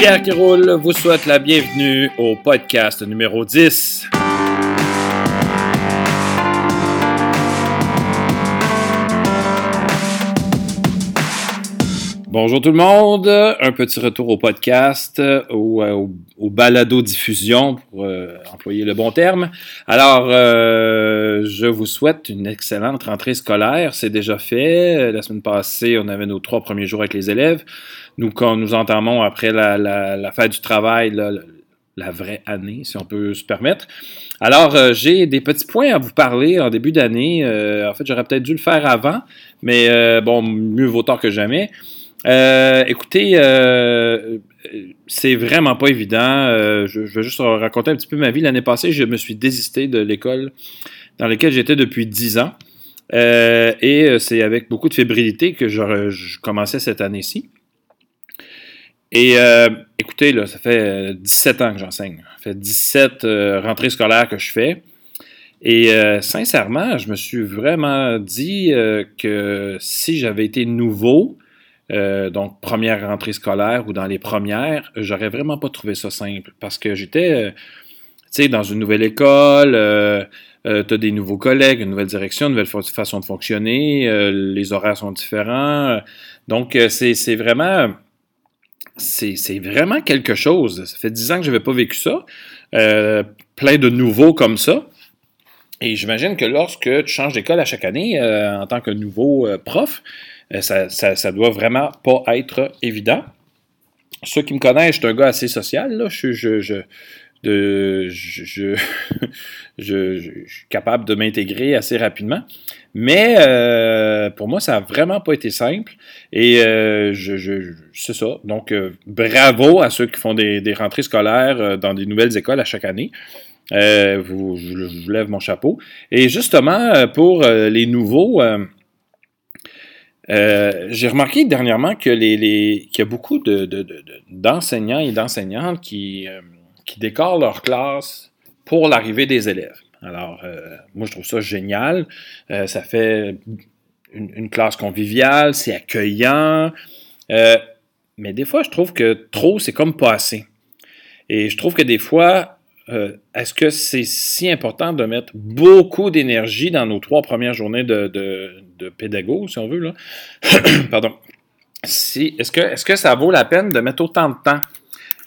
Pierre vous souhaite la bienvenue au podcast numéro 10. Bonjour tout le monde, un petit retour au podcast, ou euh, au, balado diffusion pour euh, employer le bon terme. Alors, euh, je vous souhaite une excellente rentrée scolaire. C'est déjà fait. La semaine passée, on avait nos trois premiers jours avec les élèves. Nous, quand nous entamons après la, la, fête du travail, la vraie année, si on peut se permettre. Alors, j'ai des petits points à vous parler en début d'année. en fait, j'aurais peut-être dû le faire avant, mais bon, mieux vaut tard que jamais. Euh, écoutez, euh, c'est vraiment pas évident. Euh, je, vais juste raconter un petit peu ma vie. L'année passée, je me suis désisté de l'école dans laquelle j'étais depuis 10 ans. et c'est avec beaucoup de fébrilité que je, commençais cette année-ci. Et écoutez, là, ça fait 17 ans que j'enseigne. Ça fait 17 rentrées scolaires que je fais. Et sincèrement, je me suis vraiment dit que si j'avais été nouveau, euh, donc première rentrée scolaire ou dans les premières, j'aurais vraiment pas trouvé ça simple parce que j'étais, euh, tu sais, dans une nouvelle école, euh, tu as des nouveaux collègues, une nouvelle direction, une nouvelle façon de fonctionner, les horaires sont différents. donc, c'est vraiment, c'est vraiment quelque chose. Ça fait dix ans que je n'avais pas vécu ça. plein de nouveaux comme ça. Et j'imagine que lorsque tu changes d'école à chaque année en tant que nouveau prof, euh, ça, ça, doit vraiment pas être évident. Ceux qui me connaissent, je suis un gars assez social. Là. Je, je, je, je, je, suis capable de m'intégrer assez rapidement. Mais euh, pour moi, ça n'a vraiment pas été simple. Et euh, je, c'est ça. Donc, bravo à ceux qui font des, rentrées scolaires dans des nouvelles écoles à chaque année. vous, je, vous lève mon chapeau. Et justement, pour les nouveaux, euh, j'ai remarqué dernièrement que qu'il y a beaucoup d'enseignants et d'enseignantes euh, qui décorent leur classe pour l'arrivée des élèves. Alors, euh, moi, je trouve ça génial. ça fait une, classe conviviale, c'est accueillant. mais des fois, je trouve que trop, c'est comme pas assez. Et je trouve que des fois, euh, est-ce que c'est si important de mettre beaucoup d'énergie dans nos trois premières journées de, de, pédago, si on veut, là? Pardon. Si, est-ce, que, est-ce que ça vaut la peine de mettre autant de temps?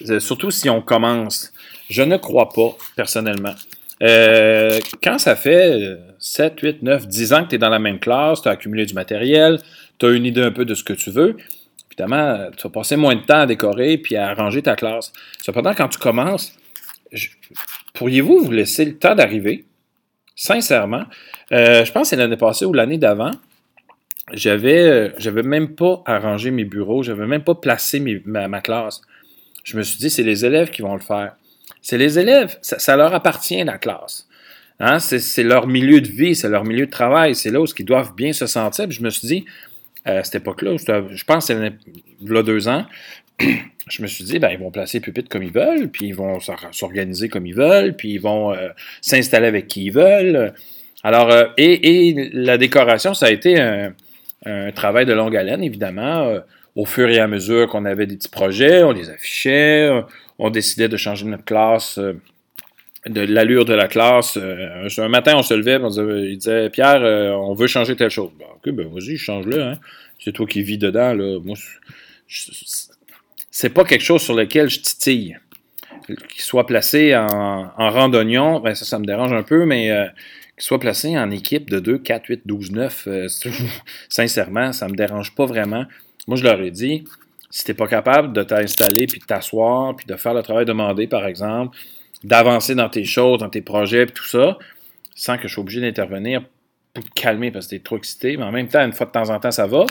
Euh, surtout si on commence? Je ne crois pas, personnellement. Euh, quand ça fait 7, 8, 9, 10 ans que tu es dans la même classe, tu as accumulé du matériel, tu as une idée un peu de ce que tu veux, évidemment, tu vas passer moins de temps à décorer puis à arranger ta classe. Cependant, quand tu commences, pourriez-vous vous laisser le temps d'arriver? Sincèrement, euh, je pense que c'est l'année passée ou l'année d'avant. J'avais, euh, j'avais même pas arrangé mes bureaux, j'avais même pas placé ma, classe. Je me suis dit, c'est les élèves qui vont le faire. C'est les élèves, ça, leur appartient la classe. Hein? C'est, leur milieu de vie, c'est leur milieu de travail, c'est là où ils doivent bien se sentir. je me suis dit, euh, à cette époque-là, je pense que c'était a deux ans, je me suis dit, ben, ils vont placer pupitre comme ils veulent, puis ils vont s'organiser comme ils veulent, puis ils vont euh, s'installer avec qui ils veulent. Alors, euh, et, la décoration, ça a été un, travail de longue haleine, évidemment. Euh, au fur et à mesure qu'on avait des petits projets, on les affichait, on décidait de changer notre classe, de l'allure de la classe. un matin, on se levait, on disait, il disait, Pierre, on veut changer telle chose. ok, ben vas-y, change-le. Hein. C'est toi qui vis dedans. Là. Moi, c'est pas quelque chose sur lequel je titille. Qu'il soit placé en, en rang ben ça, ça me dérange un peu, mais euh, qu'il soit placé en équipe de 2, 4, 8, 12, 9, sincèrement, ça me dérange pas vraiment. Moi, je leur ai dit, si t'es pas capable de t'installer, puis de t'asseoir, puis de faire le travail demandé, par exemple, d'avancer dans tes choses, dans tes projets, puis tout ça, sans que je sois obligé d'intervenir pour te calmer parce que t'es trop excité, mais en même temps, une fois de temps en temps, ça va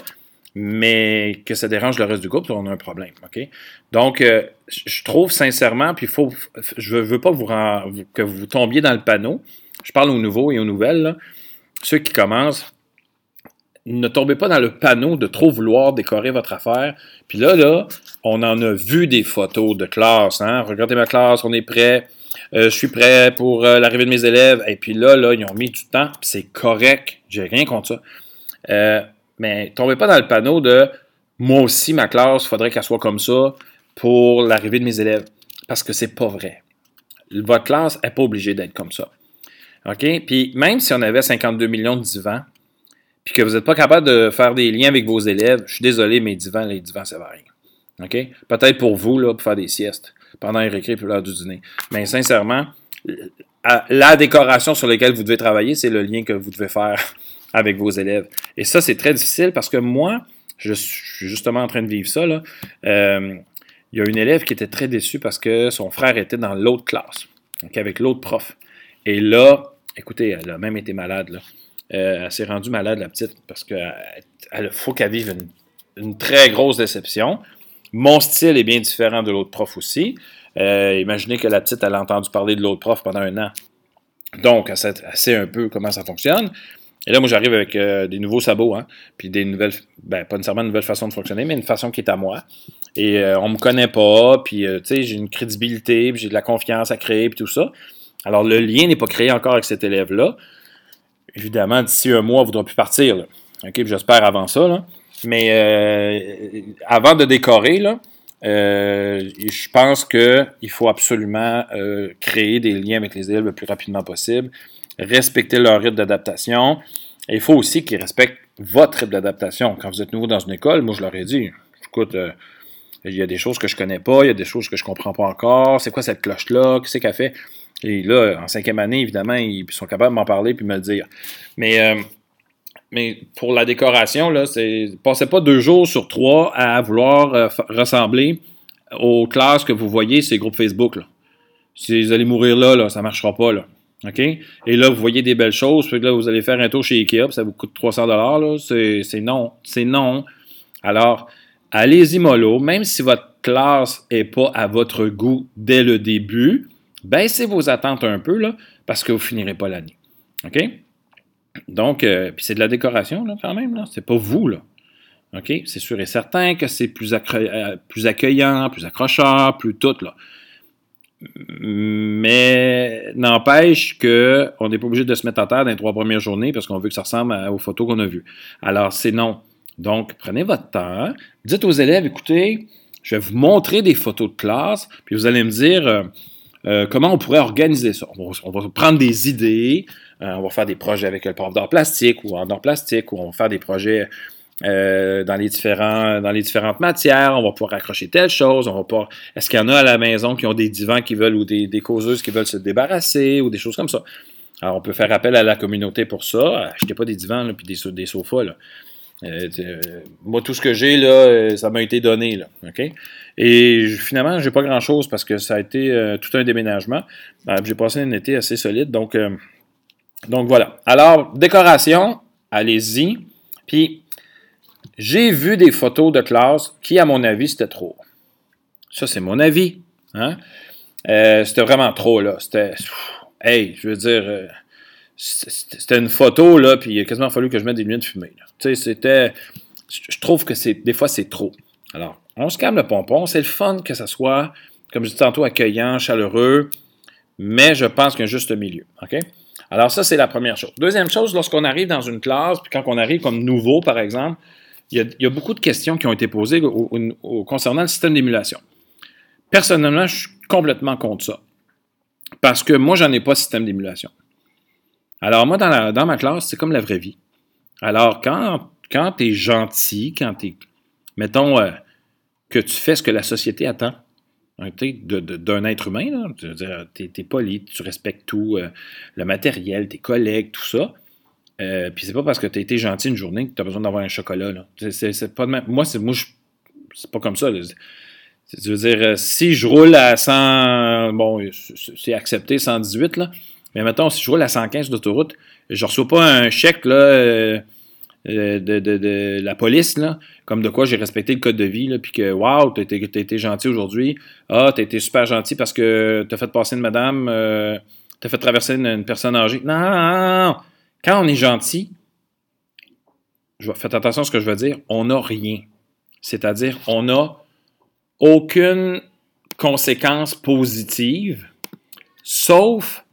mais que ça dérange le reste du groupe, on a un problème. OK? Donc, euh, je trouve sincèrement, puis faut, je ne veux pas que vous tombiez dans le panneau. Je parle aux nouveaux et aux nouvelles. Ceux qui commencent, ne tombez pas dans le panneau de trop vouloir décorer votre affaire. Puis là, là, on en a vu des photos de classe. Hein? Regardez ma classe, on est prêt. Euh, je suis prêt pour euh, l'arrivée de mes élèves. Et puis là, là, ils ont mis du temps. c'est correct. J'ai rien contre ça. Euh, mais tombez pas dans le panneau de moi aussi, ma classe, faudrait qu'elle soit comme ça. pour l'arrivée de mes élèves. Parce que c'est pas vrai. Votre classe n'est pas obligée d'être comme ça. OK? Puis même si on avait 52 millions de divans, puis que vous n'êtes pas capable de faire des liens avec vos élèves, je suis désolé, mais divans, les divans, ça va rien. OK? Peut-être pour vous, là, pour faire des siestes pendant les récré puis l'heure du dîner. Mais sincèrement, la décoration sur laquelle vous devez travailler, c'est le lien que vous devez faire avec vos élèves. Et ça, c'est très difficile parce que moi, je suis justement en train de vivre ça. Là. Euh, il y a une élève qui était très déçue parce que son frère était dans l'autre classe, donc avec l'autre prof. Et là, écoutez, elle a même été malade. Là. Euh, elle s'est rendue malade, la petite, parce qu'il faut qu'elle vive une, très grosse déception. Mon style est bien différent de l'autre prof aussi. Euh, imaginez que la petite, elle a entendu parler de l'autre prof pendant un an. Donc, elle sait, un peu comment ça fonctionne. Et là, moi, j'arrive avec euh, des nouveaux sabots, hein, puis des nouvelles, ben, pas nécessairement une nouvelle façon de fonctionner, mais une façon qui est à moi. Et euh, on me connaît pas, puis, tu sais, j'ai une crédibilité, puis j'ai de la confiance à créer, puis tout ça. Alors, le lien n'est pas créé encore avec cet élève-là. Évidemment, d'ici un mois, elle ne voudra plus partir. OK, j'espère avant ça. Mais avant de décorer, euh, je pense qu'il faut absolument euh, créer des liens avec les élèves le plus rapidement possible, respecter leur rythme d'adaptation. Il faut aussi qu'ils respectent votre rythme d'adaptation. Quand vous êtes nouveau dans une école, moi je leur ai dit, écoute, euh, il y a des choses que je connais pas, il y a des choses que je comprends pas encore. C'est quoi cette cloche-là? Qu'est-ce qu'elle fait? Et là, en cinquième année, évidemment, ils sont capables de m'en parler puis me le dire. Mais mais pour la décoration, là, c'est passez pas deux jours sur trois à vouloir euh, ressembler aux classes que vous voyez ces groupes Facebook. Là. Si vous allez mourir là, là ça ne marchera pas. Là. Et là, vous voyez des belles choses, puis là, vous allez faire un tour chez Ikea, puis ça vous coûte 300 là, c'est, c'est non. C'est non. Alors, allez-y mollo, même si votre classe n'est pas à votre goût dès le début, baissez vos attentes un peu, parce que vous finirez pas l'année. OK? Donc, euh, puis c'est de la décoration, là, quand même, là. C'est pas vous, là. OK? C'est sûr et certain que c'est plus, euh, plus accueillant, plus accrocheur, plus tout, là. Mais n'empêche qu'on n'est pas obligé de se mettre à terre dans les trois premières journées parce qu'on veut que ça ressemble aux photos qu'on a vues. Alors, c'est non. Donc, prenez votre temps. Dites aux élèves, écoutez, je vais vous montrer des photos de classe, puis vous allez me dire euh, comment on pourrait organiser ça? on va prendre des idées, euh, on va faire des projets avec le prof d'art plastique ou en art plastique, ou on va faire des projets euh, dans, les différentes matières, on va pouvoir accrocher telle chose, on va pas. Est-ce qu'il y en a à la maison qui ont des divans qui veulent ou des, causeuses qui veulent se débarrasser ou des choses comme ça? Alors, on peut faire appel à la communauté pour ça. Achetez pas des divans et des, des sofas. Euh, moi, tout ce que j'ai, là, ça m'a été donné. Là, Et finalement, j'ai pas grand-chose parce que ça a été tout un déménagement. j'ai passé un été assez solide. Donc, donc voilà. Alors, décoration, allez-y. Puis, j'ai vu des photos de classe qui, à mon avis, c'était trop. Ça, c'est mon avis. Hein? Euh, c'était vraiment trop, là. C'était. Hey, je veux dire. C'était une photo, là, puis il a quasiment fallu que je mette des lunettes fumées. Tu sais, c'était. Je trouve que c'est des fois, c'est trop. Alors, on se calme le pompon. C'est le fun que ça soit, comme je disais tantôt, accueillant, chaleureux, mais je pense qu'il y a un juste milieu. OK? Alors ça, c'est la première chose. Deuxième chose, lorsqu'on arrive dans une classe, puis quand on arrive comme nouveau, par exemple, il y, a, beaucoup de questions qui ont été posées concernant le système d'émulation. Personnellement, je suis complètement contre ça. Parce que moi, j'en ai pas de système d'émulation. Alors, moi, dans, ma classe, c'est comme la vraie vie. Alors, quand, quand tu es gentil, quand tu es, mettons, euh, que tu fais ce que la société attend, d'un être humain. Tu es, poli, tu respectes tout, euh, le matériel, tes collègues, tout ça. Euh, puis c'est pas parce que tu as été gentil une journée que tu besoin d'avoir un chocolat. C'est, pas Moi, c'est, moi c'est pas comme ça. Je veux dire, si je roule à 100, bon, c'est accepté 118, là, mais mettons, si je roule à 115 d'autoroute, je reçois pas un chèque, là, euh, euh, de, la police, là, comme de quoi j'ai respecté le code de vie, puis que, waouh, t'as été, été, gentil aujourd'hui. Ah, t'as été super gentil parce que t'as fait passer une madame, euh, t'as fait traverser une, personne âgée. Non, non, non, Quand on est gentil, faites attention à ce que je veux dire, on n'a rien. C'est-à-dire, on n'a aucune conséquence positive, sauf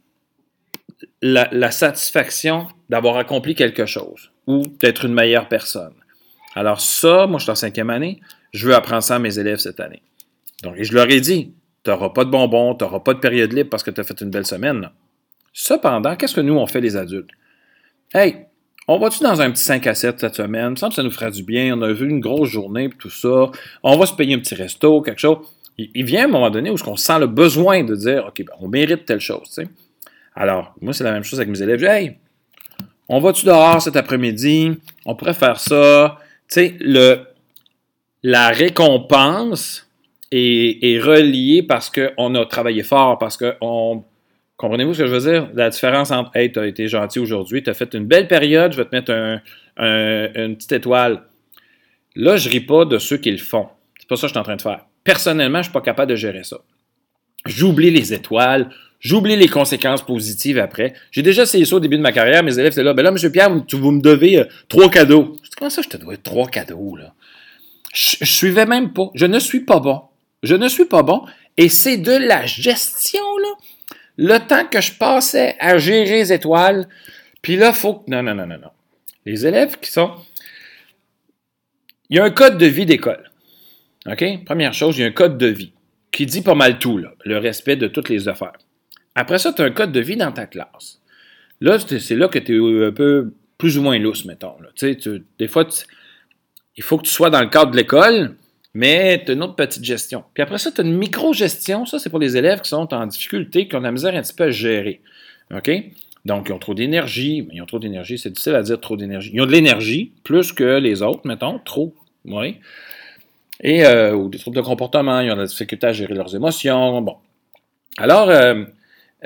la satisfaction d'avoir accompli quelque chose ou d'être une meilleure personne. Alors ça, moi je suis en cinquième année, je veux apprendre ça à mes élèves cette année. Donc, je leur ai dit, tu n'auras pas de bonbons, tu n'auras pas de période libre parce que tu as fait une belle semaine. Cependant, qu'est-ce que nous, on fait les adultes? Hey, on va-tu dans un petit 5 à 7 cette semaine? Il me semble que ça nous ferait du bien. On a vu une grosse journée et tout ça. On va se payer un petit resto, quelque chose. Il, vient à un moment donné où on sent le besoin de dire OK, ben, on mérite telle chose. Alors, moi, c'est la même chose avec mes élèves. hey, on va-tu dehors cet après-midi? On pourrait faire ça. Tu sais, le, la récompense est, est reliée parce qu'on a travaillé fort, parce qu'on Comprenez-vous ce que je veux dire? La différence entre Hey, tu as été gentil aujourd'hui, tu as fait une belle période, je vais te mettre une petite étoile. Là, je ris pas de ceux qui le font. C'est pas ça que je suis en train de faire. Personnellement, je suis pas capable de gérer ça. J'oublie les étoiles, j'oublie les conséquences positives après. J'ai déjà essayé ça au début de ma carrière. Mes élèves, c'est là, ben là, M. Pierre, vous me devez euh, trois cadeaux. Je dis, comment ça, je te dois trois cadeaux, là? Je, je suivais même pas. Je ne suis pas bon. Je ne suis pas bon. Et c'est de la gestion, là le temps que je passais à gérer les étoiles, puis là, faut. Non, non, non, non, non. Les élèves qui sont. Il y a un code de vie d'école. OK? Première chose, il y a un code de vie qui dit pas mal tout, là, le respect de toutes les affaires. Après ça, tu as un code de vie dans ta classe. Là, c'est là que tu es un peu plus ou moins lousse, mettons. Tu des fois, il faut que tu sois dans le cadre de l'école, mais tu as une autre petite gestion. Puis après ça, tu as une micro-gestion. Ça, c'est pour les élèves qui sont en difficulté, qui ont la misère un petit peu à gérer. OK? Donc, ils ont trop d'énergie. Ils ont trop d'énergie. C'est difficile à dire trop d'énergie. Ils ont de l'énergie, plus que les autres, mettons. Trop. Oui. Et, euh, ou des troubles de comportement. Ils ont de la difficulté à gérer leurs émotions. Bon. Alors, euh,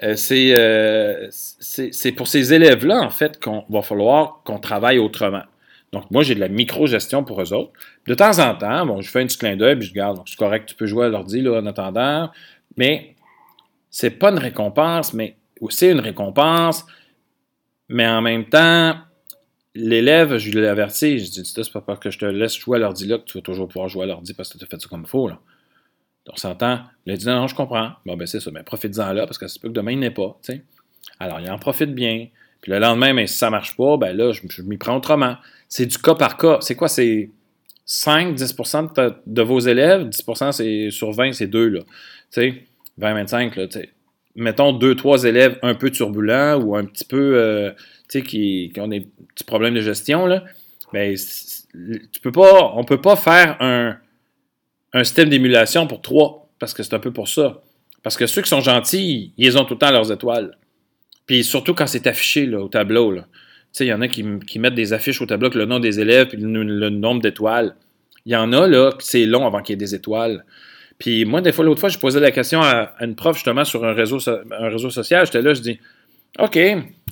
euh, c'est pour ces élèves-là, en fait, qu'on va falloir qu'on travaille autrement. Donc, moi, j'ai de la micro-gestion pour eux autres. De temps en temps, bon, je fais un petit clin d'œil, puis je garde, donc c'est correct, tu peux jouer à l'ordi en attendant, mais c'est pas une récompense, mais c'est une récompense, mais en même temps, l'élève, je lui averti, je dis, c'est pas parce que je te laisse jouer à l'ordi là que tu vas toujours pouvoir jouer à l'ordi parce que tu as fait ça comme il faut, là. On s'entend. Il dit, non, non, je comprends. Bon, ben, c'est ça, mais profite-en là parce que c'est peut que demain, il n'est pas. Alors, il en profite bien. Puis le lendemain, mais si ça ne marche pas, ben là, je, m'y prends autrement c'est du cas par cas. C'est quoi? C'est 5, 10% de, vos élèves, 10% c'est sur 20, c'est 2, là. Tu sais, 20, 25, là, Mettons 2, 3 élèves un peu turbulents ou un petit peu, euh, sais, qui, ont des petits problèmes de gestion, là. Ben, tu peux pas, on peut pas faire un, un système d'émulation pour 3, parce que c'est un peu pour ça. Parce que ceux qui sont gentils, ils ont tout le temps leurs étoiles. Puis surtout quand c'est affiché au tableau. Il y en a qui, mettent des affiches au tableau avec le nom des élèves et le, nombre d'étoiles. Il y en a, là, c'est long avant qu'il y ait des étoiles. Puis moi, des fois, l'autre fois, je posais la question à, une prof, justement, sur un réseau, un réseau social. J'étais là, je dis, OK,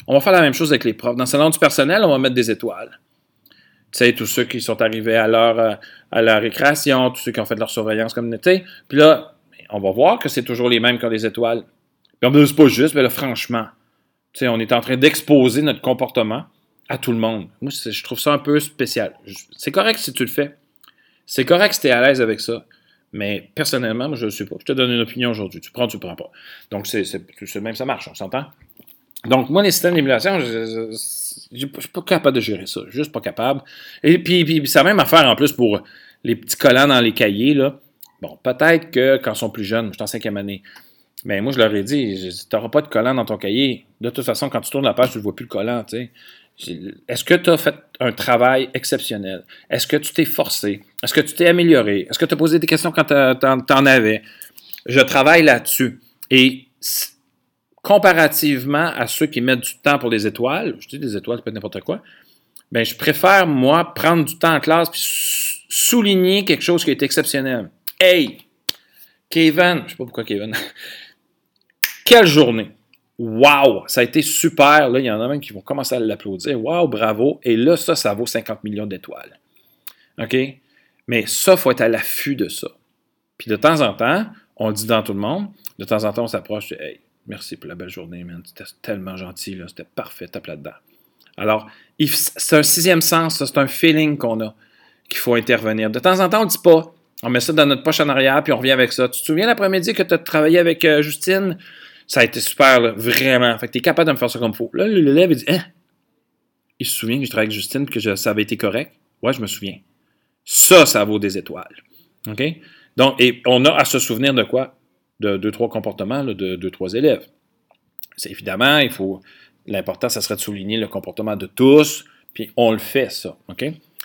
on va faire la même chose avec les profs. Dans le salon du personnel, on va mettre des étoiles. Tu sais, tous ceux qui sont arrivés à leur, à la récréation, tous ceux qui ont fait leur surveillance communauté. Puis là, on va voir que c'est toujours les mêmes qui ont des étoiles. Puis on me dit, pas juste, mais là, franchement, on est en train d'exposer notre comportement à tout le monde. Moi, je trouve ça un peu spécial. C'est correct si tu le fais. C'est correct si tu es à l'aise avec ça. Mais personnellement, moi, je ne le suis pas. Je te donne une opinion aujourd'hui. Tu prends, tu prends pas. Donc, c'est même, ça marche, on s'entend? Donc, moi, les systèmes d'émulation, je suis pas capable de gérer ça. Juste pas capable. Et puis, puis ça même affaire en plus pour les petits collants dans les cahiers. Bon, peut-être que quand ils sont plus jeunes, je suis en cinquième année, mais moi, je leur ai dit, tu n'auras pas de collant dans ton cahier. De toute façon, quand tu tournes la page, tu ne vois plus le collant. Est-ce que tu as fait un travail exceptionnel? Est-ce que tu t'es forcé? Est-ce que tu t'es amélioré? Est-ce que tu as posé des questions quand tu en, avais? Je travaille là-dessus. Et comparativement à ceux qui mettent du temps pour des étoiles, je dis des étoiles, ça peut n'importe quoi, ben, je préfère, moi, prendre du temps en classe puis souligner quelque chose qui est exceptionnel. Hey! Kevin, je sais pas pourquoi Kevin, quelle journée! Wow! Ça a été super. Là, il y en a même qui vont commencer à l'applaudir. Wow, bravo. Et là, ça, ça vaut 50 millions d'étoiles. OK? Mais ça, il faut être à l'affût de ça. Puis de temps en temps, on le dit dans tout le monde, de temps en temps, on s'approche, hey, merci pour la belle journée, man. C'était tellement gentil. C'était parfait, tape là-dedans. Alors, c'est un sixième sens, c'est un feeling qu'on a qu'il faut intervenir. De temps en temps, on ne dit pas. On met ça dans notre poche en arrière, puis on revient avec ça. Tu te souviens l'après-midi que tu as travaillé avec euh, Justine? Ça a été super, vraiment. Fait que tu es capable de me faire ça comme il faut. Là, l'élève, il dit, hein? Il se souvient que je travaillais avec Justine, que ça avait été correct? Ouais, je me souviens. Ça, ça vaut des étoiles. OK? Donc, et on a à se souvenir de quoi? De deux, trois comportements de deux, trois élèves. C'est évidemment, il faut. L'important, ça serait de souligner le comportement de tous, puis on le fait, ça.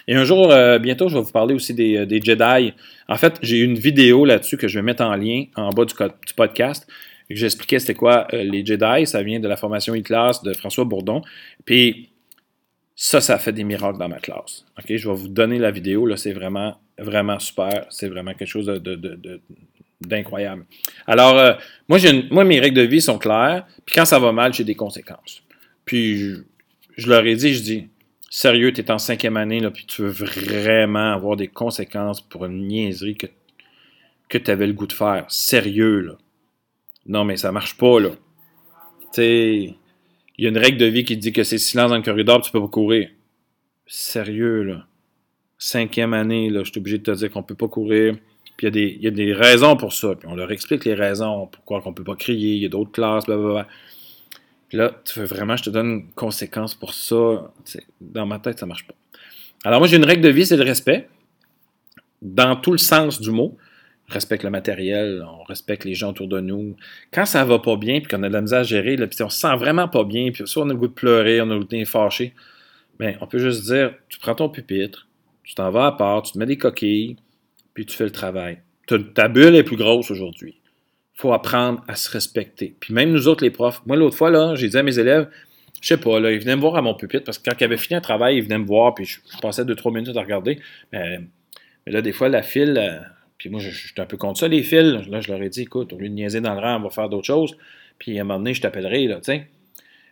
Et un jour, euh, bientôt, je vais vous parler aussi des, euh, des Jedi. En fait, j'ai une vidéo là-dessus que je vais mettre en lien en bas du, du podcast. J'expliquais c'était quoi euh, les Jedi. Ça vient de la formation e-class de François Bourdon. Puis ça, ça fait des miracles dans ma classe. Je vais vous donner la vidéo. C'est vraiment, vraiment super. C'est vraiment quelque chose d'incroyable. Alors, moi, moi, mes règles de vie sont claires. Puis quand ça va mal, j'ai des conséquences. Puis je, leur ai dit, je dis, sérieux, tu es en cinquième année, là, puis tu veux vraiment avoir des conséquences pour une niaiserie que, que tu avais le goût de faire. Sérieux, là. Non, mais ça marche pas, là. Tu sais, il y a une règle de vie qui dit que c'est silence dans le corridor, tu peux pas courir. Sérieux, là. Cinquième année, là, je suis obligé de te dire qu'on peut pas courir. Puis il y, a des raisons pour ça. Puis on leur explique les raisons, pourquoi on peut pas crier, il y a d'autres classes, blablabla. Puis là, tu veux vraiment, je te donne une conséquence pour ça. dans ma tête, ça ne marche pas. Alors, moi, j'ai une règle de vie, c'est le respect. Dans tout le sens du mot. Respecte le matériel, on respecte les gens autour de nous. Quand ça va pas bien, puis qu'on a de la misère à gérer, puis on se sent vraiment pas bien, puis soit on a le goût de pleurer, on a le goût d'être fâché, bien, on peut juste dire, tu prends ton pupitre, tu t'en vas à part, tu te mets des coquilles, puis tu fais le travail. Ta bulle est plus grosse aujourd'hui faut apprendre à se respecter. Puis même nous autres, les profs, moi, l'autre fois, là, j'ai dit à mes élèves, je sais pas, là, ils venaient me voir à mon pupitre parce que quand ils avaient fini un travail, ils venaient me voir, puis je, passais deux, trois minutes à regarder. Mais, là, des fois, la file, euh, puis moi, j'étais un peu contre ça, les fils. Là, je leur ai dit, écoute, au lieu de niaiser dans le rang, on va faire d'autres choses. Puis à un moment donné, je t'appellerai, là, tu.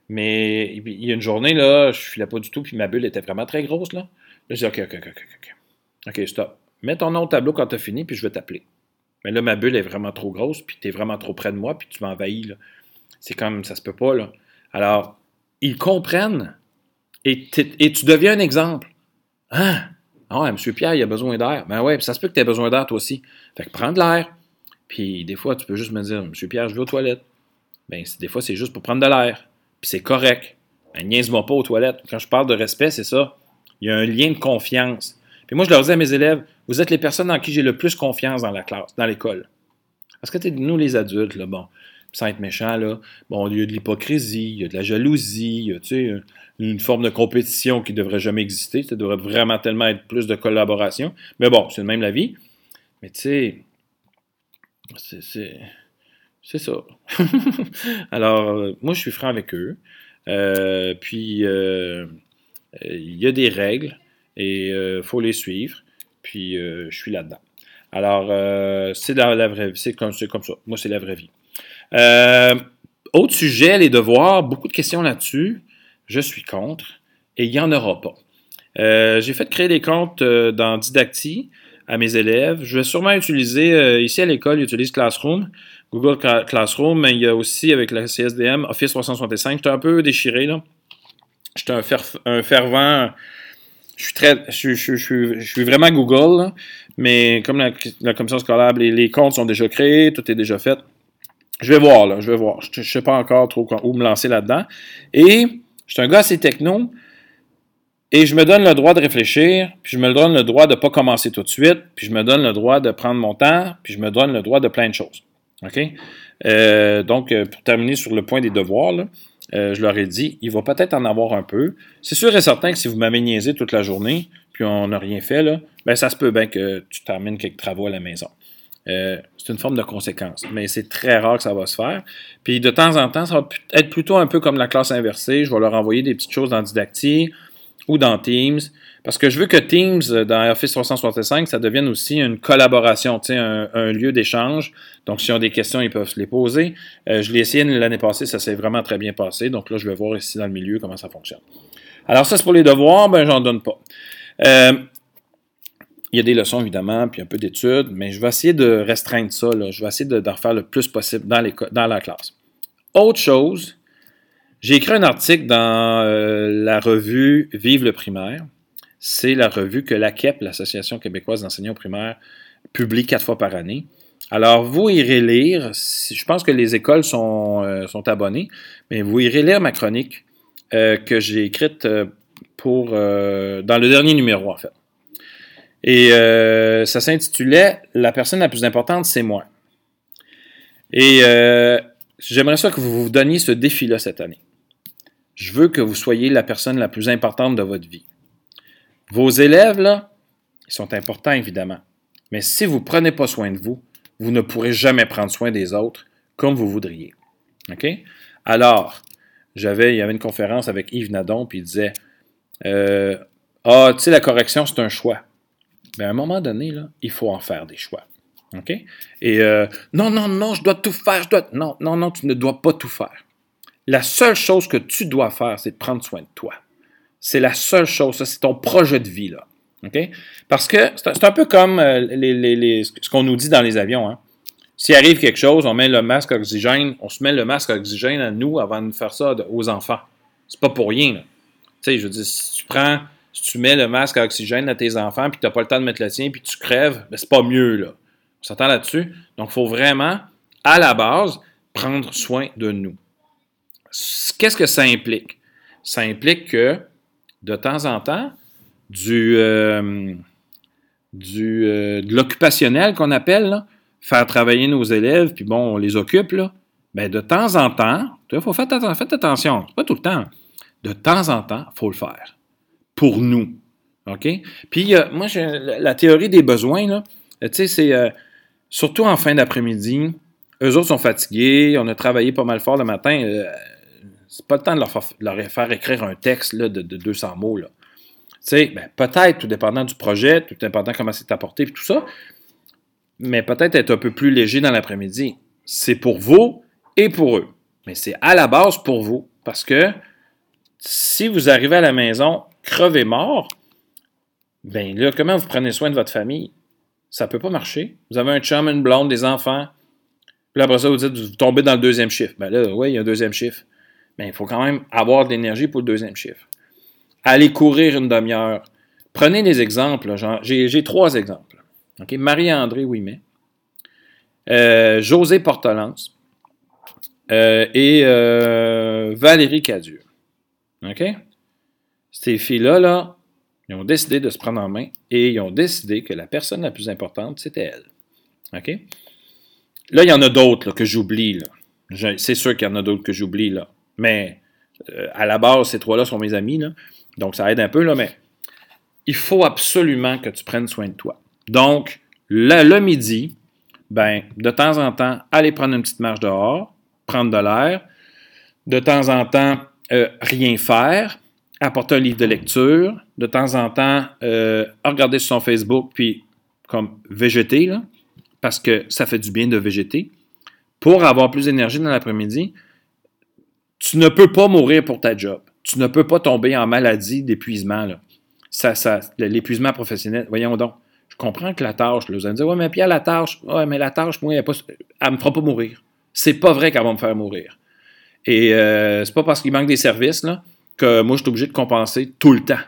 Mais il y a une journée, là, je filais pas du tout, puis ma bulle était vraiment très grosse, là. Là, j'ai dit, OK, OK, OK, OK, OK. OK, stop. Mets ton nom au tableau quand tu as fini, puis je vais t'appeler. Mais là, ma bulle est vraiment trop grosse, puis tu es vraiment trop près de moi, puis tu m'envahis. C'est comme, ça se peut pas. Là. Alors, ils comprennent et, tu deviens un exemple. Hein? Ah M. Pierre, il a besoin d'air. Ben ouais, ça se peut que tu aies besoin d'air toi aussi. Fait que prends de l'air. Puis des fois, tu peux juste me dire, M. Pierre, je vais aux toilettes. Ben, des fois, c'est juste pour prendre de l'air. Puis c'est correct. Ben, niaise-moi pas aux toilettes. Quand je parle de respect, c'est ça. Il y a un lien de confiance. Moi, je leur dis à mes élèves, vous êtes les personnes en qui j'ai le plus confiance dans la classe, dans l'école. Parce que nous, les adultes, là, bon, sans être méchant, là, bon, il y a de l'hypocrisie, il y a de la jalousie, il y a, tu sais, une forme de compétition qui ne devrait jamais exister. Ça devrait vraiment tellement être plus de collaboration. Mais bon, c'est même la vie. Mais tu sais, c'est, c'est ça. Alors, euh, moi, je suis franc avec eux. Euh, puis, euh, il y a des règles et il faut les suivre. Puis euh, je suis là-dedans. Alors, euh, c'est la vraie vie. C'est comme, ça. Moi, c'est la vraie vie. Euh, autre sujet, les devoirs. Beaucoup de questions là-dessus. Je suis contre. Et il n'y en aura pas. J'ai fait créer des comptes dans Didacti à mes élèves. Je vais sûrement utiliser, ici à l'école, j'utilise Classroom, Google Classroom, mais il y a aussi avec la CSDM Office 365. J'étais un peu déchiré, là. J'étais un fervent je suis très, je, je, suis vraiment Google, mais comme la, commission scolaire, les, comptes sont déjà créés, tout est déjà fait. Je vais voir, là, je vais voir. Je ne sais pas encore trop où me lancer là-dedans. Et je suis un gars assez techno, et je me donne le droit de réfléchir, puis je me donne le droit de ne pas commencer tout de suite, puis je me donne le droit de prendre mon temps, puis je me donne le droit de plein de choses. OK? Euh, donc, euh, pour terminer sur le point des devoirs, là, euh, je leur ai dit, il va peut-être en avoir un peu. C'est sûr et certain que si vous m'avez niaisé toute la journée, puis on n'a rien fait, là, ben ça se peut bien que tu termines quelques travaux à la maison. Euh, c'est une forme de conséquence, mais c'est très rare que ça va se faire. Puis de temps en temps, ça va être plutôt un peu comme la classe inversée. Je vais leur envoyer des petites choses dans Didacti ou dans Teams. Parce que je veux que Teams, euh, dans Office 365, ça devienne aussi une collaboration, un, un lieu d'échange. Donc, s'ils ont des questions, ils peuvent se les poser. Euh, je l'ai essayé l'année passée, ça s'est vraiment très bien passé. Donc là, je vais voir ici dans le milieu comment ça fonctionne. Alors, ça, c'est pour les devoirs, ben, j'en donne pas. Euh, il y a des leçons, évidemment, puis un peu d'études, mais je vais essayer de restreindre ça. Je vais essayer d'en faire le plus possible dans la classe. Autre chose, j'ai écrit un article dans la revue Vive le primaire c'est la revue que l'AQEP, l'Association québécoise d'enseignants primaires, publie quatre fois par année. Alors, vous irez lire, je pense que les écoles sont, euh, sont abonnées, mais vous irez lire ma chronique euh, que j'ai écrite euh, pour, dans le dernier numéro, en fait. Et ça s'intitulait La personne la plus importante, c'est moi. Et j'aimerais ça que vous vous donniez ce défi-là cette année. Je veux que vous soyez la personne la plus importante de votre vie. Vos élèves, là, ils sont importants, évidemment. Mais si vous ne prenez pas soin de vous, vous ne pourrez jamais prendre soin des autres comme vous voudriez. OK? Alors, j'avais, il y avait une conférence avec Yves Nadon, puis il disait euh, Ah, tu sais, la correction, c'est un choix. Mais à un moment donné, là, il faut en faire des choix. OK? Et euh, non, non, non, je dois tout faire, je dois. Non, non, non, tu ne dois pas tout faire. La seule chose que tu dois faire, c'est de prendre soin de toi. C'est la seule chose, c'est ton projet de vie, là. Parce que c'est un peu comme euh, ce qu'on nous dit dans les avions. Hein? S'il arrive quelque chose, on met le masque oxygène, on se met le masque oxygène à nous avant de faire ça aux enfants. C'est pas pour rien. Tu sais, je veux dire, si tu prends, si tu mets le masque à oxygène à tes enfants, puis tu n'as pas le temps de mettre le tien, puis tu crèves, ben c'est pas mieux, là. On s'entend là-dessus? Donc, il faut vraiment, à la base, prendre soin de nous. Qu'est-ce que ça implique? Ça implique que, de temps en temps, du, euh, euh, de l'occupationnel qu'on appelle, faire travailler nos élèves, puis bon, on les occupe, là, bien, de temps en temps, il faut faire faites attention, pas tout le temps. De temps en temps, il faut le faire. Pour nous. OK? Puis, moi, la théorie des besoins, là, tu sais, c'est euh, surtout en fin d'après-midi, eux autres sont fatigués, on a travaillé pas mal fort le matin. C'est pas le temps de leur, faire, écrire un texte là, de, 200 mots. Là. Ben, peut-être, tout dépendant du projet, tout dépendant comment c'est apporté, puis tout ça, mais peut-être être un peu plus léger dans l'après-midi. C'est pour vous et pour eux. Mais c'est à la base pour vous. Parce que si vous arrivez à la maison crevé mort, ben là, comment vous prenez soin de votre famille? Ça ne peut pas marcher. Vous avez un chum, une blonde, des enfants. Puis après ça, vous dites, vous tombez dans le deuxième chiffre. Ben là, oui, il y a un deuxième chiffre. Mais il faut quand même avoir de l'énergie pour le deuxième chiffre. Allez courir une demi-heure. Prenez des exemples. J'ai trois exemples. Marie-André Ouimet, euh, José Portolance euh, et euh, Valérie Cadieux. OK? Ces filles-là, là, ils ont décidé de se prendre en main et ils ont décidé que la personne la plus importante, c'était elle. OK? Là, il y en a d'autres que j'oublie. C'est sûr qu'il y en a d'autres que j'oublie. là. Mais à la base, ces trois-là sont mes amis. Donc, ça aide un peu. Mais il faut absolument que tu prennes soin de toi. Donc, le, midi, ben, de temps en temps, aller prendre une petite marche dehors, prendre de l'air. De temps en temps, euh, rien faire, apporter un livre de lecture. De temps en temps, euh, regarder sur son Facebook, puis comme végéter, parce que ça fait du bien de végéter. Pour avoir plus d'énergie dans l'après-midi, tu ne peux pas mourir pour ta job. Tu ne peux pas tomber en maladie d'épuisement. Ça, ça, l'épuisement professionnel, voyons donc. Je comprends que la tâche, là, vous allez me dire, ouais, mais Pierre, la tâche, ouais, mais la tâche, moi, elle ne me fera pas mourir. C'est pas vrai qu'elle va me faire mourir. Et euh, c'est pas parce qu'il manque des services que moi, je suis obligé de compenser tout le temps.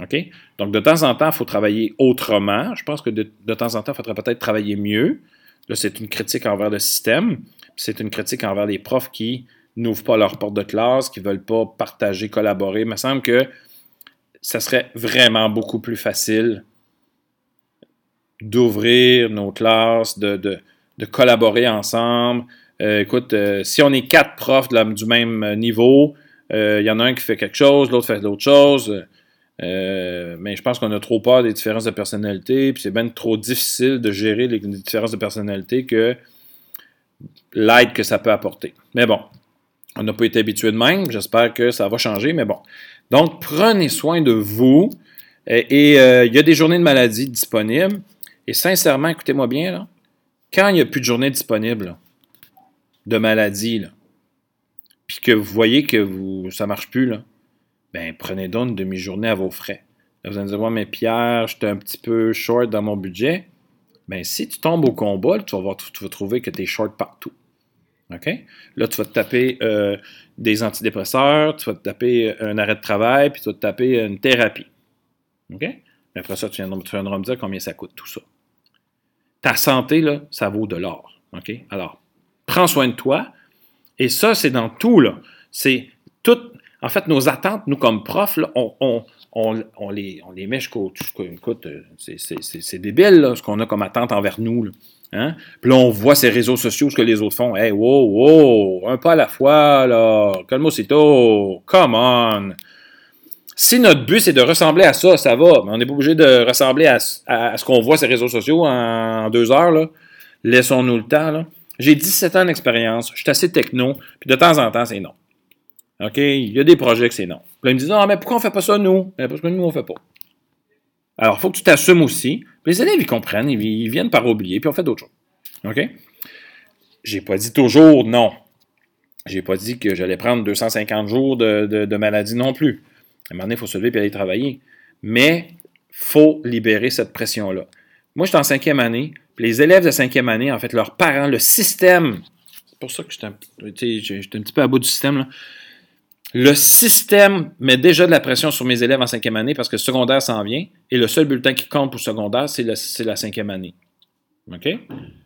OK? Donc, de temps en temps, il faut travailler autrement. Je pense que de, temps en temps, il faudrait peut-être travailler mieux. Là, c'est une critique envers le système. C'est une critique envers les profs qui n'ouvrent pas leur porte de classe, qui ne veulent pas partager, collaborer. Il me semble que ça serait vraiment beaucoup plus facile d'ouvrir nos classes, de, collaborer ensemble. Euh, écoute, euh, si on est quatre profs du même niveau, euh, il y en a un qui fait quelque chose, l'autre fait d'autres choses. mais je pense qu'on a trop peur des différences de personnalité, puis c'est bien trop difficile de gérer les différences de personnalité que l'aide que ça peut apporter. Mais bon, on n'a pas été habitué de même. J'espère que ça va changer, mais bon. Donc, prenez soin de vous. Et il y a des journées de maladie disponibles. Et sincèrement, écoutez-moi bien, là, quand il n'y a plus de journée disponible de maladie, puis que vous voyez que vous, ça ne marche plus, là, ben, prenez donc une demi-journée à vos frais. vous allez me dire, mais Pierre, j'étais un petit peu short dans mon budget. Ben, si tu tombes au combat, tu, vas voir, tu vas trouver que tu es short partout. OK? Là, tu vas te taper euh, des antidépresseurs, tu vas te taper un arrêt de travail, puis tu vas te taper une thérapie. OK? Après ça, tu viendras, me dire combien ça coûte tout ça ta santé, ça vaut de l'or. OK? Alors, prends soin de toi. Et ça, c'est dans tout. C'est tout. En fait, nos attentes, nous, comme profs, on, les, on les met jusqu'au. Euh, c'est débile, ce qu'on a comme attente envers nous. Hein? Puis là, on voit ces réseaux sociaux, ce que les autres font. Hey, wow, wow, un pas à la fois, là. Calmosito, come on. Si notre but, c'est de ressembler à ça, ça va. Mais on n'est pas obligé de ressembler à, ce qu'on voit ces réseaux sociaux en, deux heures. Là. Laissons-nous le temps. Là. J'ai 17 ans d'expérience. Je suis assez techno. Puis de temps en temps, c'est non. OK? Il y a des projets que c'est non. Puis là, ils me disent, non, mais pourquoi on fait pas ça, nous? Ben, parce que nous, on fait pas. Alors, il faut que tu t'assumes aussi. Les élèves, ils comprennent, ils, viennent par oublier, puis on fait d'autres choses. OK? J'ai pas dit toujours non. J'ai pas dit que j'allais prendre 250 jours de, maladie non plus. À un moment donné, il faut se lever et aller travailler. Mais il faut libérer cette pression-là. Moi, je suis en cinquième année. Puis les élèves de cinquième année, en fait, leurs parents, le système, c'est pour ça que j'étais un, un petit peu à bout du système, là. Le système met déjà de la pression sur mes élèves en cinquième année parce que secondaire s'en vient et le seul bulletin qui compte pour secondaire, c'est la cinquième année. OK?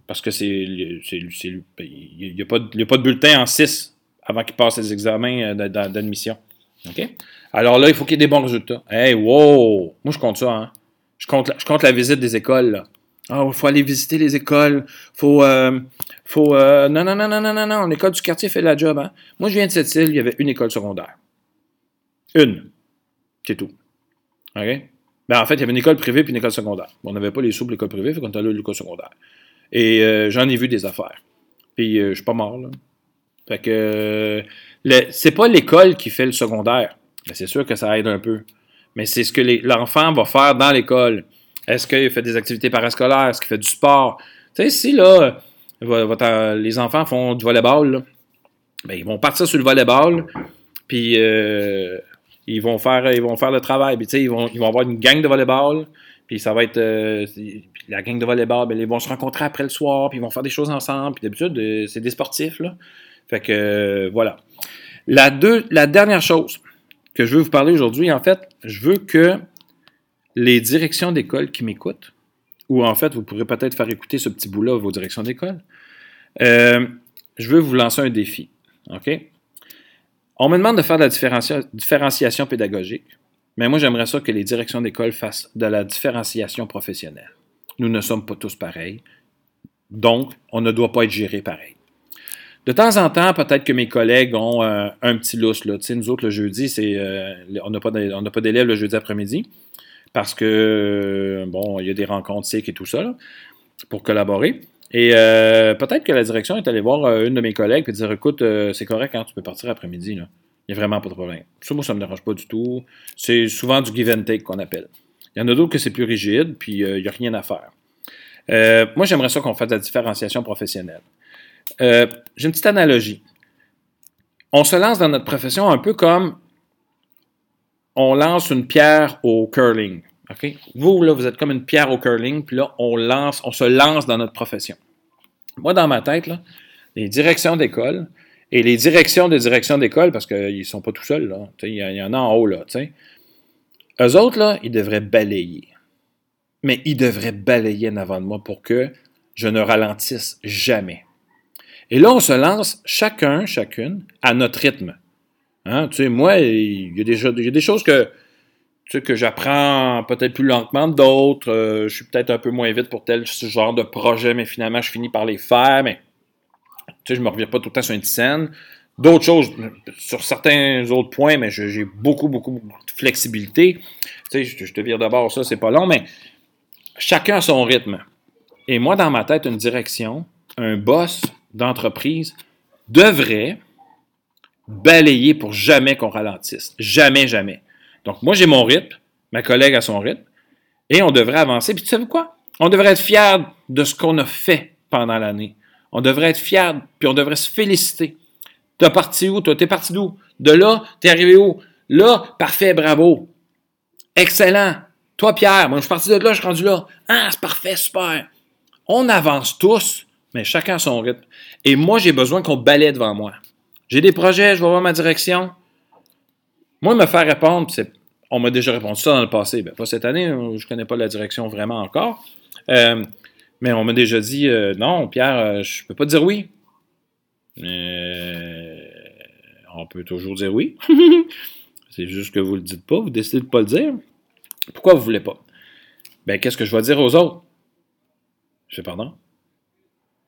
Parce que c'est. Il n'y a, pas de bulletin en 6 avant qu'ils passent les examens euh, d'admission. OK? Alors là, il faut qu'il y ait des bons résultats. Hey, wow! Moi, je compte ça, hein? Je compte, je compte la visite des écoles, là. Ah, il faut aller visiter les écoles. Faut, euh, faut. Euh, non, non, non, non, non, non, non. L'école du quartier fait la job. Hein? Moi, je viens de cette île, il y avait une école secondaire. Une. C'est tout. OK? Ben, en fait, il y avait une école privée puis une école secondaire. on n'avait pas les sous pour l'école privée, fait qu'on était là l'école secondaire. Et euh, j'en ai vu des affaires. Puis je suis pas mort, là. Fait que. c'est pas l'école qui fait le secondaire. Ben, c'est sûr que ça aide un peu. Mais c'est ce que l'enfant va faire dans l'école. Est-ce qu'il fait des activités parascolaires? Est-ce qu'il fait du sport? Tu sais, si là, les enfants font du volleyball, ben, ils vont partir sur le volleyball, puis euh, ils, vont faire, ils vont faire le travail. Ils, vont, ils vont avoir une gang de volleyball, puis ça va être. Euh, la gang de volleyball, ben, ils vont se rencontrer après le soir, puis ils vont faire des choses ensemble. Puis d'habitude, euh, c'est des sportifs. Là. Fait que voilà. La dernière chose que je veux vous parler aujourd'hui, en fait, je veux que les directions d'école qui m'écoutent, ou en fait, vous pourrez peut-être faire écouter ce petit bout-là à vos directions d'école, euh, je veux vous lancer un défi. On me demande de faire de la différenciation pédagogique, mais moi, j'aimerais ça que les directions d'école fassent de la différenciation professionnelle. Nous ne sommes pas tous pareils, donc on ne doit pas être géré pareil. De temps en temps, peut-être que mes collègues ont euh, un petit lousse. Là. nous autres, le jeudi, euh, on n'a pas d'élèves le jeudi après-midi parce que, bon, il y a des rencontres SIC et tout ça, pour collaborer. Et euh, peut-être que la direction est allée voir euh, une de mes collègues et dire Écoute, euh, c'est correct quand tu peux partir après-midi. Il n'y a vraiment pas de problème. Ça, moi, ça ne me dérange pas du tout. C'est souvent du give and take qu'on appelle. Il y en a d'autres que c'est plus rigide, puis il n'y a rien à faire. moi, j'aimerais ça qu'on fasse de la différenciation professionnelle. J'ai une petite analogie. On se lance dans notre profession un peu comme on lance une pierre au curling. Vous, là, vous êtes comme une pierre au curling, puis là, on, lance, on se lance dans notre profession. Moi, dans ma tête, les directions d'école et les directions de direction d'école, parce qu'ils ne sont pas tout seuls, là. Il y, en a en haut, là. Eux autres, là, ils devraient balayer. Mais ils devraient balayer en avant de moi pour que je ne ralentisse jamais. Et là, on se lance chacun, chacune, à notre rythme. Hein? Tu sais, moi, il y, a des, des choses que, que j'apprends peut-être plus lentement d'autres. Euh, je suis peut-être un peu moins vite pour tel genre de projet, mais finalement, je finis par les faire. Mais tu sais, je ne me reviens pas tout le temps sur une scène. D'autres choses, sur certains autres points, mais j'ai beaucoup, beaucoup, de flexibilité. Tu sais, je, te vire d'abord, ça, c'est pas long, mais chacun a son rythme. Et moi, dans ma tête, une direction, un boss d'entreprise devrait, balayer pour jamais qu'on ralentisse. Jamais, jamais. Donc, moi, j'ai mon rythme, ma collègue a son rythme, et on devrait avancer. Puis, tu sais quoi? On devrait être fiers de ce qu'on a fait pendant l'année. On devrait être fiers, puis on devrait se féliciter. T'es parti où, toi? T'es parti d'où? De là, t'es arrivé où? Là, parfait, bravo. Excellent. Toi, Pierre, moi, je suis parti de là, je suis rendu là. Ah, c'est parfait, super. On avance tous, mais chacun à son rythme. Et moi, j'ai besoin qu'on balaye devant moi. J'ai des projets, je vais voir ma direction. Moi, me faire répondre, on m'a déjà répondu ça dans le passé. Ben, pas cette année, je ne connais pas la direction vraiment encore. Euh, mais on m'a déjà dit euh, non, Pierre, euh, je ne peux pas dire oui. on peut toujours dire oui. C'est juste que vous ne le dites pas, vous décidez de ne pas le dire. Pourquoi vous ne voulez pas? Ben, qu'est-ce que je vais dire aux autres? Je fais pardon?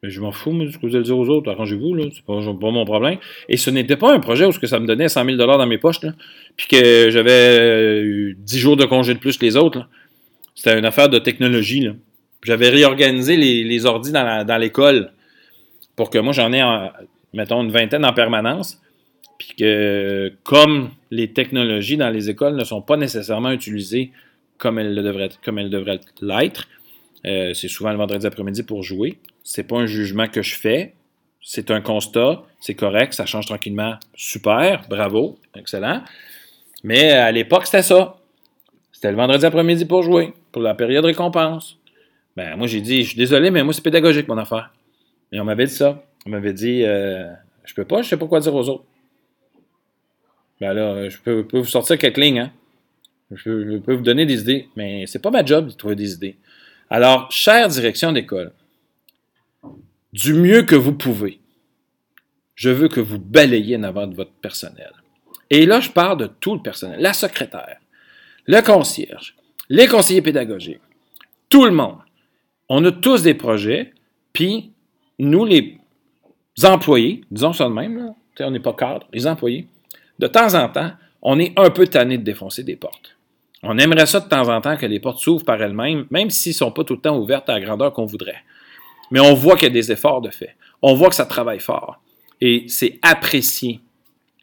Je m'en fous, mais ce que vous allez dire aux autres, arrangez-vous, là, c'est pas, mon problème. Et ce n'était pas un projet où ça me donnait 100 000 dans mes poches, là, puis que j'avais eu 10 jours de congé de plus que les autres. C'était une affaire de technologie. Là. J'avais réorganisé les, les ordis dans l'école pour que moi, j'en ai, mettons, une vingtaine en permanence. Puis que, comme les technologies dans les écoles ne sont pas nécessairement utilisées comme elles devraient, comme elles devraient l'être, euh, c'est souvent le vendredi après-midi pour jouer. C'est pas un jugement que je fais. C'est un constat. C'est correct. Ça change tranquillement. Super. Bravo. Excellent. Mais à l'époque, c'était ça. C'était le vendredi après-midi pour jouer, pour la période récompense. Ben, moi, j'ai dit, je suis désolé, mais moi, c'est pédagogique, mon affaire. Et on m'avait dit ça. On m'avait dit, euh, je peux pas, je sais pas quoi dire aux autres. Ben là, je peux, vous sortir quelques lignes, hein. Je, peux vous donner des idées, mais c'est pas ma job de trouver des idées. Alors, chère direction d'école, du mieux que vous pouvez, je veux que vous balayiez en avant de votre personnel. Et là, je parle de tout le personnel, la secrétaire, le concierge, les conseillers pédagogiques, tout le monde. On a tous des projets, puis nous, les employés, disons ça de même, là, on n'est pas cadre, les employés, de temps en temps, on est un peu tanné de défoncer des portes. On aimerait ça de temps en temps que les portes s'ouvrent par elles-mêmes, même s'ils ne sont pas tout le temps ouvertes à la grandeur qu'on voudrait. Mais on voit qu'il y a des efforts de fait. On voit que ça travaille fort. Et c'est apprécié.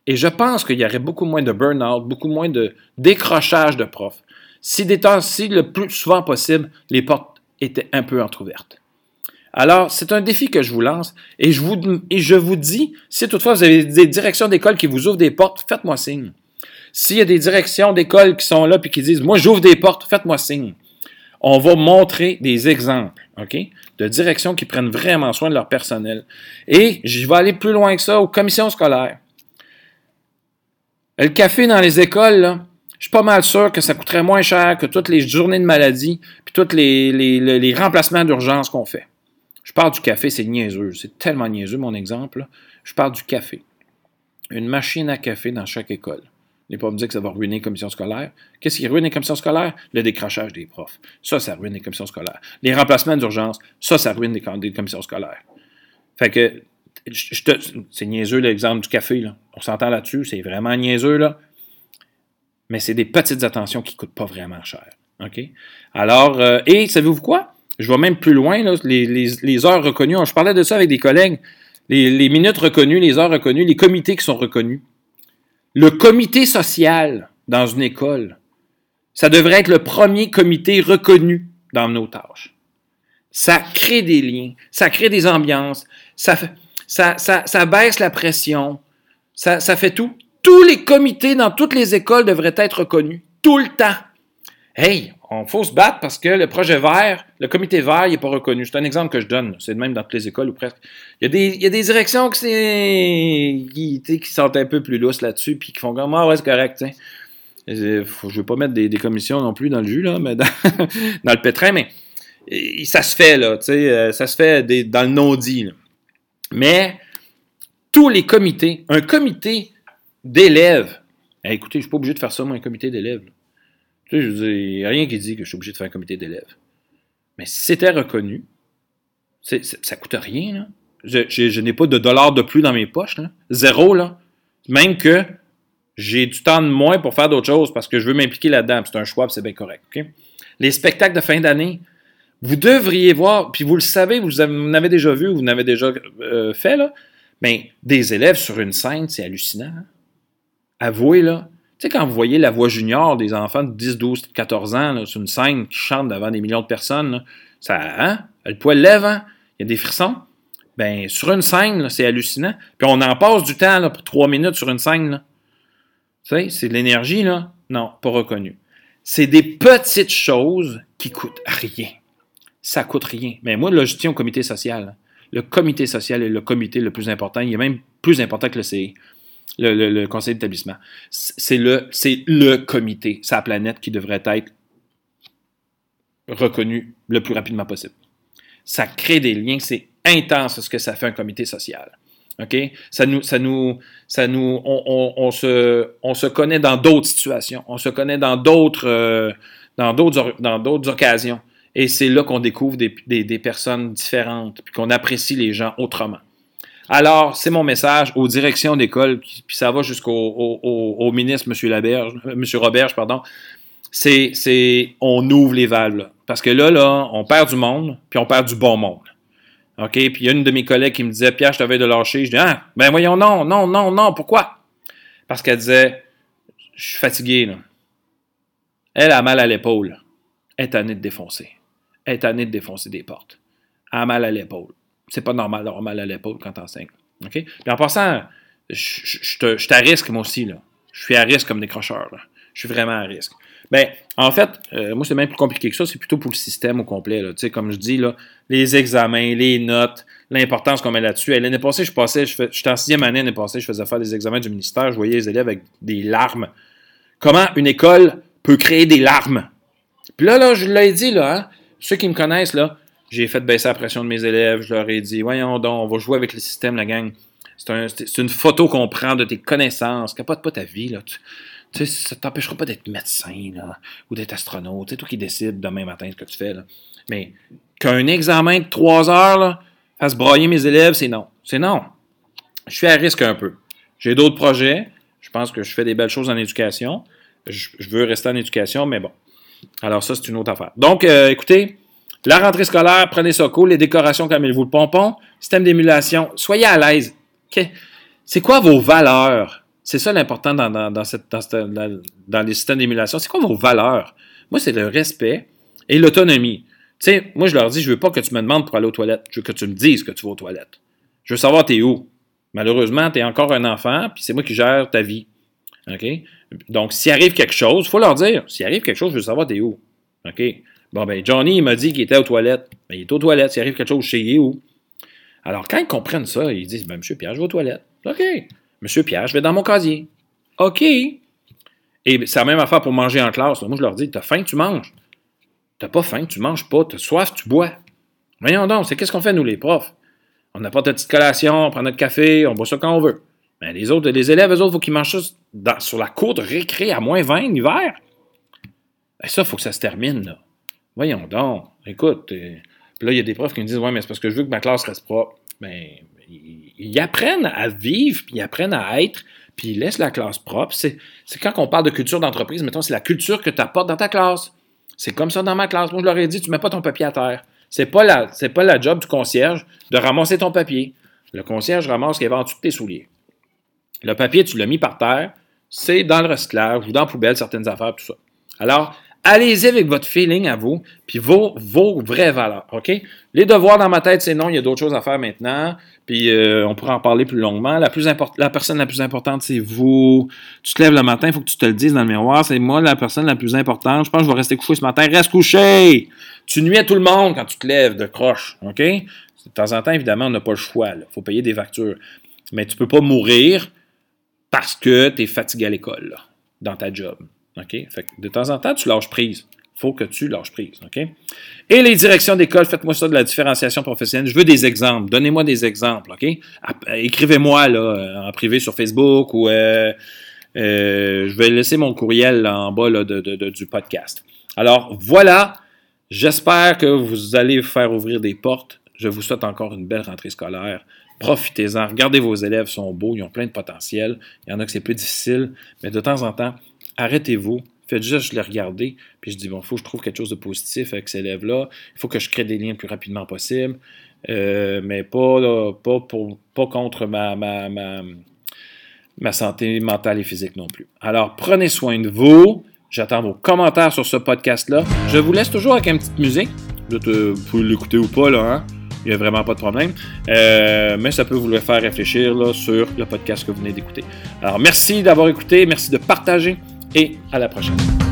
Et je pense qu'il y aurait beaucoup moins de burn-out, beaucoup moins de décrochage de profs, si, des temps, si le plus souvent possible, les portes étaient un peu entrouvertes. Alors, c'est un défi que je vous lance et je vous, et je vous dis, si toutefois vous avez des directions d'école qui vous ouvrent des portes, faites-moi signe. S'il y a des directions d'école qui sont là et qui disent, moi j'ouvre des portes, faites-moi signe. On va montrer des exemples, de directions qui prennent vraiment soin de leur personnel. Et je vais aller plus loin que ça aux commissions scolaires. Le café dans les écoles, je suis pas mal sûr que ça coûterait moins cher que toutes les journées de maladie puis tous les remplacements d'urgence qu'on fait. Je parle du café, c'est niaiseux. C'est tellement niaiseux, mon exemple. Je parle du café. Une machine à café dans chaque école. N'est pas me dire que ça va ruiner les commissions scolaires. Qu'est-ce qui ruine les commissions scolaires? Le décrochage des profs. Ça, ça ruine les commissions scolaires. Les remplacements d'urgence, ça, ça ruine les, commissions scolaires. Fait que, c'est niaiseux l'exemple du café, là. On s'entend là-dessus, c'est vraiment niaiseux, là. Mais c'est des petites attentions qui ne coûtent pas vraiment cher. OK? Alors, euh, et savez-vous quoi? Je vais même plus loin, les, heures reconnues. Je parlais de ça avec des collègues. Les, minutes reconnues, les heures reconnues, les comités qui sont reconnus. Le comité social dans une école, ça devrait être le premier comité reconnu dans nos tâches. Ça crée des liens, ça crée des ambiances, ça, ça, ça, baisse la pression, ça, ça fait tout. Tous les comités dans toutes les écoles devraient être reconnus, tout le temps. Hey, on faut se battre parce que le projet vert, le comité vert, il n'est pas reconnu. C'est un exemple que je donne. C'est le même dans toutes les écoles ou presque. Il y a des, directions qui, qui, sont un peu plus lousses là-dessus, puis qui font comme Ah ouais, c'est correct. je ne veux pas mettre des, commissions non plus dans le jus, là, mais dans, le pétrin, mais ça se fait, là, euh, ça se fait dans le non-dit. Mais tous les comités, un comité d'élèves, écoutez, je ne suis pas obligé de faire ça, moi, un comité d'élèves. Tu sais, je veux dire, il n'y a rien qui dit que je suis obligé de faire un comité d'élèves. Mais si c'était reconnu, ça ne coûte rien. Là. Je, n'ai pas de dollars de plus dans mes poches. Là. Zéro. Là. Même que j'ai du temps de moins pour faire d'autres choses parce que je veux m'impliquer là-dedans. C'est un choix, c'est bien correct. Les spectacles de fin d'année, vous devriez voir, puis vous le savez, vous, avez, déjà vu, vous l'avez déjà euh, fait, là, mais des élèves sur une scène, c'est hallucinant. Hein. Avouez, là, tu sais, quand vous voyez la voix junior des enfants de 10, 12, 14 ans sur une scène qui chante devant des millions de personnes, ça, hein? Le poil lève, hein? Il y a des frissons? Ben, sur une scène, c'est hallucinant. Puis on en passe du temps pour trois minutes sur une scène. Tu sais, c'est de l'énergie, là? Non, pas reconnu. C'est des petites choses qui coûtent rien. Ça coûte rien. Mais moi, là, je tiens au comité social. Le comité social est le comité le plus important. Il est même plus important que le CI le, conseil d'établissement. C'est le, le comité, sa planète, qui devrait être reconnu le plus rapidement possible. Ça crée des liens, c'est intense ce que ça fait un comité social. OK? Ça nous, ça nous, ça nous, on, se, on se connaît dans d'autres situations. On se connaît dans d'autres, euh, dans d'autres, dans d'autres occasions. Et c'est là qu'on découvre des, des, personnes différentes, puis qu'on apprécie les gens autrement. Alors, c'est mon message aux directions d'école, puis ça va jusqu'au au, ministre, M. Laberge, M. Roberge, pardon. C'est, on ouvre les valves, Parce que là, là, on perd du monde, puis on perd du bon monde. OK? Puis il y a une de mes collègues qui me disait, Pierre, je t'avais de lâcher. Je dis, ah, ben voyons, non, non, non, non, pourquoi? Parce qu'elle disait, je suis fatigué, là. Elle a mal à l'épaule. Elle est tannée de défoncer. Elle est tannée de défoncer des portes. Elle a mal à l'épaule. C'est pas normal d'avoir mal à l'épaule quand t'enseignes. OK? Puis en passant, je, suis à risque, moi aussi, là. Je suis à risque comme décrocheur, là. Je suis vraiment à risque. Bien, en fait, euh, moi, c'est même plus compliqué que ça. C'est plutôt pour le système au complet. Là. Tu comme je dis, les examens, les notes, l'importance qu'on met là-dessus. L'année passée, je passais, je j'étais en sixième année l'année passée, je faisais faire des examens du ministère. Je voyais les élèves avec des larmes. Comment une école peut créer des larmes? Puis là, là, je l'ai dit, là, hein, ceux qui me connaissent, là, j'ai fait baisser la pression de mes élèves. Je leur ai dit, voyons donc, on va jouer avec le système, la gang. C'est une photo qu'on prend de tes connaissances. Capote pas ta vie, là. Tu sais, ça t'empêchera pas d'être médecin ou d'être astronaute. C'est toi qui décides demain matin ce que tu fais. Mais qu'un examen de trois heures là, fasse broyer mes élèves, c'est non. C'est non. Je suis à risque un peu. J'ai d'autres projets. Je pense que je fais des belles choses en éducation. Je, veux rester en éducation, mais bon. Alors ça, c'est une autre affaire. Donc, euh, écoutez, la rentrée scolaire, prenez ça. Les décorations, comme il vous le pompon. Système d'émulation, soyez à l'aise. C'est quoi vos valeurs? C'est ça l'important dans, dans, dans, les systèmes d'émulation. C'est quoi vos valeurs? Moi, c'est le respect et l'autonomie. Tu sais, moi, je leur dis, je veux pas que tu me demandes pour aller aux toilettes. Je veux que tu me dises que tu vas aux toilettes. Je veux savoir t'es où? Malheureusement, tu es encore un enfant, puis c'est moi qui gère ta vie. OK? Donc, s'il arrive quelque chose, il faut leur dire, s'il arrive quelque chose, je veux savoir t'es où? OK? Bon, ben, Johnny, il m'a dit qu'il était aux toilettes. Ben, il est aux toilettes. S'il arrive quelque chose chez lui, où? Alors, quand ils comprennent ça, ils disent, ben, monsieur Pierre, je vais aux toilettes. OK. Monsieur Pierre, je vais dans mon casier. OK. Et c'est la même affaire pour manger en classe. Moi, je leur dis, t'as faim, tu manges. T'as pas faim, tu manges pas. T'as soif, tu bois. Voyons donc, c'est qu'est-ce qu'on fait, nous, les profs? On n'a pas de petite collation, on prend notre café, on boit ça quand on veut. Mais les autres, les élèves, eux autres, il faut qu'ils mangent ça sur la cour de récré à moins 20 l'hiver. Ben ça, il faut que ça se termine, là. Voyons donc. Écoute, euh, là, il y a des profs qui me disent Ouais, mais c'est parce que je veux que ma classe reste propre. Ben, ils apprennent à vivre, puis ils apprennent à être, puis ils laissent la classe propre. C'est, quand on parle de culture d'entreprise, mettons, c'est la culture que tu apportes dans ta classe. C'est comme ça dans ma classe. Moi, je leur ai dit, tu mets pas ton papier à terre. C'est pas pas la job du concierge de ramasser ton papier. Le concierge ramasse ce qu'il y a en dessous de tes souliers. Le papier, tu l'as mis par terre, c'est dans le recyclage ou dans la poubelle, certaines affaires, tout ça. Alors, allez-y avec votre feeling à vous, puis vos, vos vraies valeurs, OK? Les devoirs dans ma tête, c'est non, il y a d'autres choses à faire maintenant, puis euh, on pourra en parler plus longuement. La, plus la personne la plus importante, c'est vous. Tu te lèves le matin, il faut que tu te le dises dans le miroir, c'est moi la personne la plus importante. Je pense que je vais rester couché ce matin. Reste couché! Tu nuis à tout le monde quand tu te lèves de croche, OK? De temps en temps, évidemment, on n'a pas le choix, il faut payer des factures. Mais tu ne peux pas mourir parce que tu es fatigué à l'école, dans ta job. OK? Fait de temps en temps, tu lâches prise. Il faut que tu lâches prise. OK? Et les directions d'école, faites-moi ça de la différenciation professionnelle. Je veux des exemples. Donnez-moi des exemples. OK? Écrivez-moi là, en privé sur Facebook ou euh, euh, je vais laisser mon courriel en bas du podcast. Alors voilà. J'espère que vous allez faire ouvrir des portes. Je vous souhaite encore une belle rentrée scolaire. Profitez-en. Regardez vos élèves, sont beaux, ils ont plein de potentiel. Il y en a que c'est plus difficile, mais de temps en temps, arrêtez-vous, faites juste les regarder, puis je dis, bon, il faut que je trouve quelque chose de positif avec ces élèves-là, il faut que je crée des liens le plus rapidement possible, euh, mais pas, pas, pour, pas contre ma, ma, ma, santé mentale et physique non plus. Alors, prenez soin de vous. J'attends vos commentaires sur ce podcast-là. Je vous laisse toujours avec une petite musique. Vous pouvez l'écouter ou pas, là, hein? Il n'y a vraiment pas de problème. Euh, mais ça peut vous le faire réfléchir là, sur le podcast que vous venez d'écouter. Alors, merci d'avoir écouté. Merci de partager et à la prochaine.